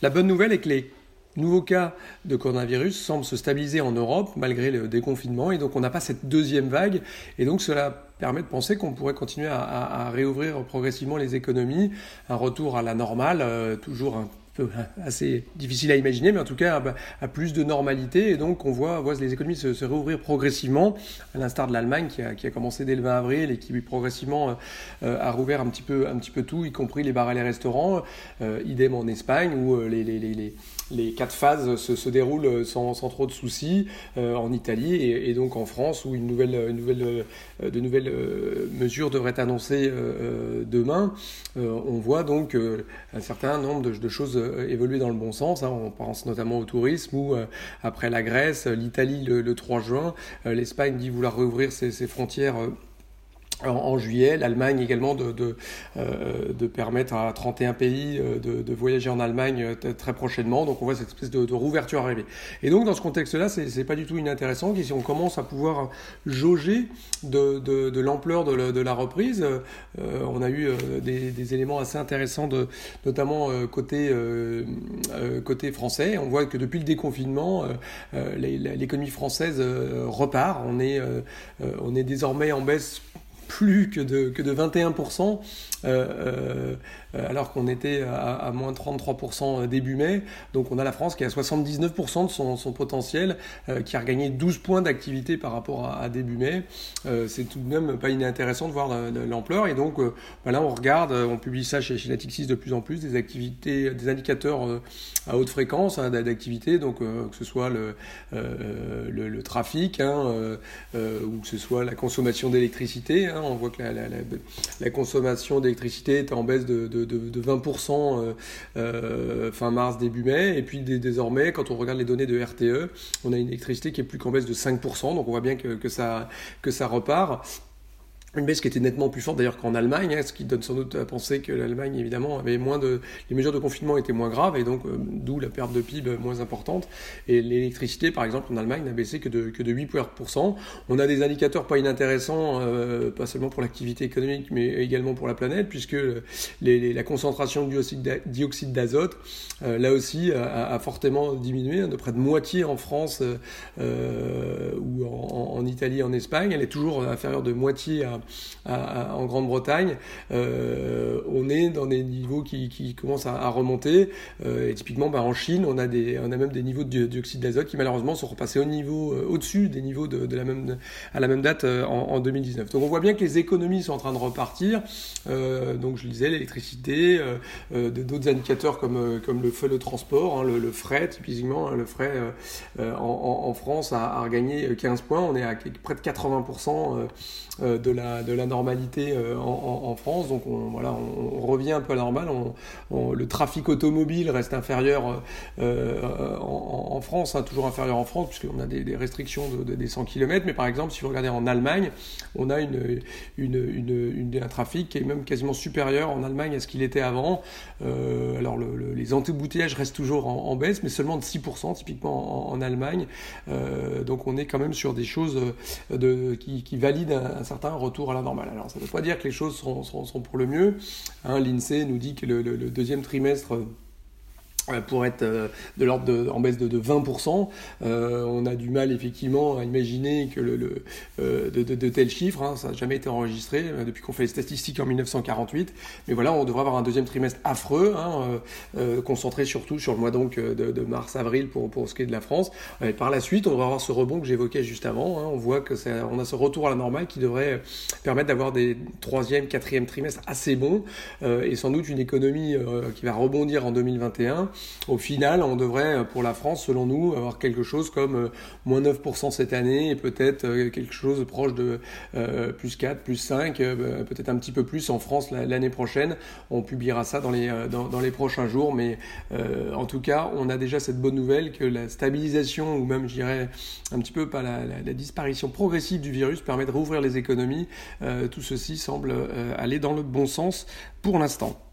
La bonne nouvelle est que les nouveaux cas de coronavirus semblent se stabiliser en Europe malgré le déconfinement et donc on n'a pas cette deuxième vague et donc cela permet de penser qu'on pourrait continuer à, réouvrir progressivement les économies, un retour à la normale, euh, toujours un assez difficile à imaginer, mais en tout cas à, plus de normalité. Et donc on voit, voit les économies se, réouvrir progressivement, à l'instar de l'Allemagne qui a, qui a, commencé dès le 20 avril et qui progressivement euh, a rouvert un petit, peu, un petit peu tout, y compris les bars et les restaurants. Euh, idem en Espagne où euh, les, les, les, les quatre phases se, déroulent sans, trop de soucis, en Italie et, donc en France où une nouvelle, nouvelle, de nouvelles mesures devraient être annoncées demain. on voit donc un certain nombre de, choses euh, évoluer dans le bon sens. Hein. On pense notamment au tourisme où, euh, après la Grèce, l'Italie le, 3 juin, euh, l'Espagne dit vouloir rouvrir ses frontières en, juillet, l'Allemagne également de, de, euh, de, permettre à 31 pays euh, de, de voyager en Allemagne euh, très prochainement. Donc on voit cette espèce de, de rouverture arriver. Et donc dans ce contexte-là, c'est pas du tout inintéressant si on commence à pouvoir jauger de, de l'ampleur de, la reprise. Euh, on a eu des, des, éléments assez intéressants, de, notamment côté, côté français. On voit que depuis le déconfinement, l'économie française repart. On est, on est désormais en baisse plus que de, que de 21%. Euh, euh, alors qu'on était à, moins 33% début mai. Donc on a la France qui est à 79% de son, son potentiel, euh, qui a regagné 12 points d'activité par rapport à, début mai. c'est tout de même pas inintéressant de voir l'ampleur. Et donc bah là on regarde, on publie ça chez, chez Natixis de plus en plus, des activités, des indicateurs à haute fréquence hein, d'activité, donc que ce soit le, le, le trafic hein, ou que ce soit la consommation d'électricité. Hein. On voit que la, consommation d'électricité est en baisse de, de, de 20% euh, euh, fin mars, début mai. Et puis désormais, quand on regarde les données de RTE, on a une électricité qui est plus qu'en baisse de 5%. Donc on voit bien que ça repart. Une baisse qui était nettement plus forte d'ailleurs qu'en Allemagne, hein, ce qui donne sans doute à penser que l'Allemagne évidemment avait moins de, les mesures de confinement étaient moins graves et donc euh, d'où la perte de PIB moins importante. Et l'électricité par exemple en Allemagne n'a baissé que de, que de 8%. On a des indicateurs pas inintéressants, euh, pas seulement pour l'activité économique mais également pour la planète puisque la concentration de dioxyde d'azote euh, là aussi a, fortement diminué, hein, de près de moitié en France ou en, Italie, en Espagne. Elle est toujours inférieure de moitié à en Grande-Bretagne, euh, on est dans des niveaux qui, commencent à, remonter. Euh, et typiquement, bah, en Chine, on a, des, on a même des niveaux de dioxyde d'azote qui malheureusement sont repassés au niveau, euh, au-dessus des niveaux de, la même, à la même date en, en, 2019. Donc on voit bien que les économies sont en train de repartir. donc je disais, l'électricité, d'autres indicateurs comme, comme le feu de transport, hein, le, le, fret, typiquement, hein, le fret en, en, France a, a, regagné 15 points. On est à près de 80% de la de la normalité euh, en, France. Donc on, voilà, on, revient un peu à la normale. On, le trafic automobile reste inférieur euh, en, France, hein, toujours inférieur en France, puisqu'on a des, restrictions de, des 100 km. Mais par exemple, si vous regardez en Allemagne, on a une, une, un trafic qui est même quasiment supérieur en Allemagne à ce qu'il était avant. Euh, alors les antébouteillages restent toujours en, baisse, mais seulement de 6% typiquement en, Allemagne. donc on est quand même sur des choses de, qui, qui valident un certain retour à la normale. Alors ça ne veut pas dire que les choses sont, pour le mieux. Hein, L'INSEE nous dit que le deuxième trimestre pour être euh, de l'ordre en baisse de, de 20%. Euh, on a du mal effectivement à imaginer que le, le euh, de, de, de, tels chiffres, hein, ça n'a jamais été enregistré euh, depuis qu'on fait les statistiques en 1948. Mais voilà, on devrait avoir un deuxième trimestre affreux, hein, concentré surtout sur le mois donc de, mars-avril pour, pour ce qui est de la France. Et par la suite, on devrait avoir ce rebond que j'évoquais juste avant. Hein, on voit que on a ce retour à la normale qui devrait permettre d'avoir des troisième, quatrième trimestres assez bons et sans doute une économie qui va rebondir en 2021 au final, on devrait, euh, pour la France, selon nous, avoir quelque chose comme euh, moins 9% cette année et peut-être euh, quelque chose proche de plus 4, plus 5, bah, peut-être un petit peu plus en France l'année prochaine. On publiera ça dans les, prochains jours, mais en tout cas, on a déjà cette bonne nouvelle que la stabilisation, ou même, je dirais, un petit peu pas la, disparition progressive du virus permet de rouvrir les économies. tout ceci semble aller dans le bon sens pour l'instant.